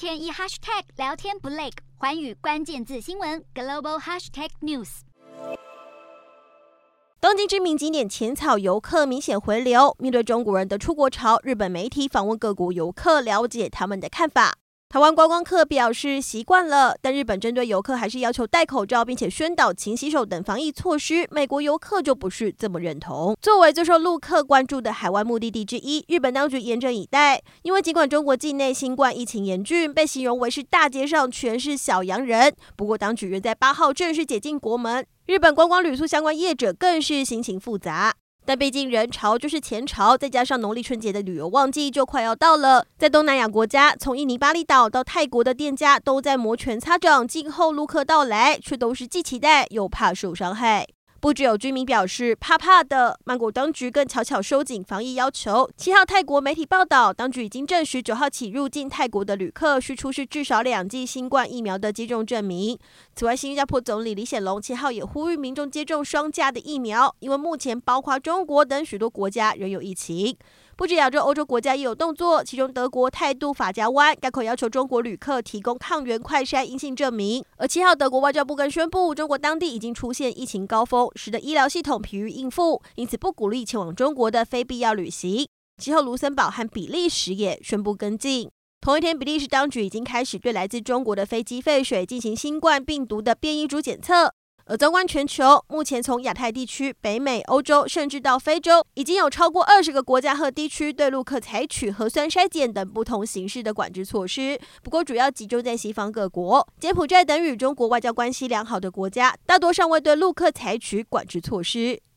天一 hashtag 聊天不累，环宇关键字新闻 global hashtag news。东京知名景点浅草游客明显回流，面对中国人的出国潮，日本媒体访问各国游客，了解他们的看法。台湾观光客表示习惯了，但日本针对游客还是要求戴口罩，并且宣导勤洗手等防疫措施。美国游客就不是这么认同。作为最受陆客关注的海外目的地之一，日本当局严阵以待。因为尽管中国境内新冠疫情严峻，被形容为是大街上全是小洋人，不过当局仍在八号正式解禁国门。日本观光旅宿相关业者更是心情复杂。但毕竟人潮就是前潮，再加上农历春节的旅游旺季就快要到了，在东南亚国家，从印尼巴厘岛到泰国的店家都在摩拳擦掌，静候陆客到来，却都是既期待又怕受伤害。不只有居民表示怕怕的，曼谷当局更悄悄收紧防疫要求。七号泰国媒体报道，当局已经证实九号起入境泰国的旅客需出示至少两剂新冠疫苗的接种证明。此外，新加坡总理李显龙七号也呼吁民众接种双价的疫苗，因为目前包括中国等许多国家仍有疫情。不止亚洲、欧洲国家也有动作，其中德国态度法家湾，改口要求中国旅客提供抗原快筛阴性证明。而七号，德国外交部更宣布，中国当地已经出现疫情高峰，使得医疗系统疲于应付，因此不鼓励前往中国的非必要旅行。其后，卢森堡和比利时也宣布跟进。同一天，比利时当局已经开始对来自中国的飞机废水进行新冠病毒的变异株检测。而纵观全球，目前从亚太地区、北美、欧洲，甚至到非洲，已经有超过二十个国家和地区对陆客采取核酸筛检等不同形式的管制措施。不过，主要集中在西方各国，柬埔寨等与中国外交关系良好的国家，大多尚未对陆客采取管制措施。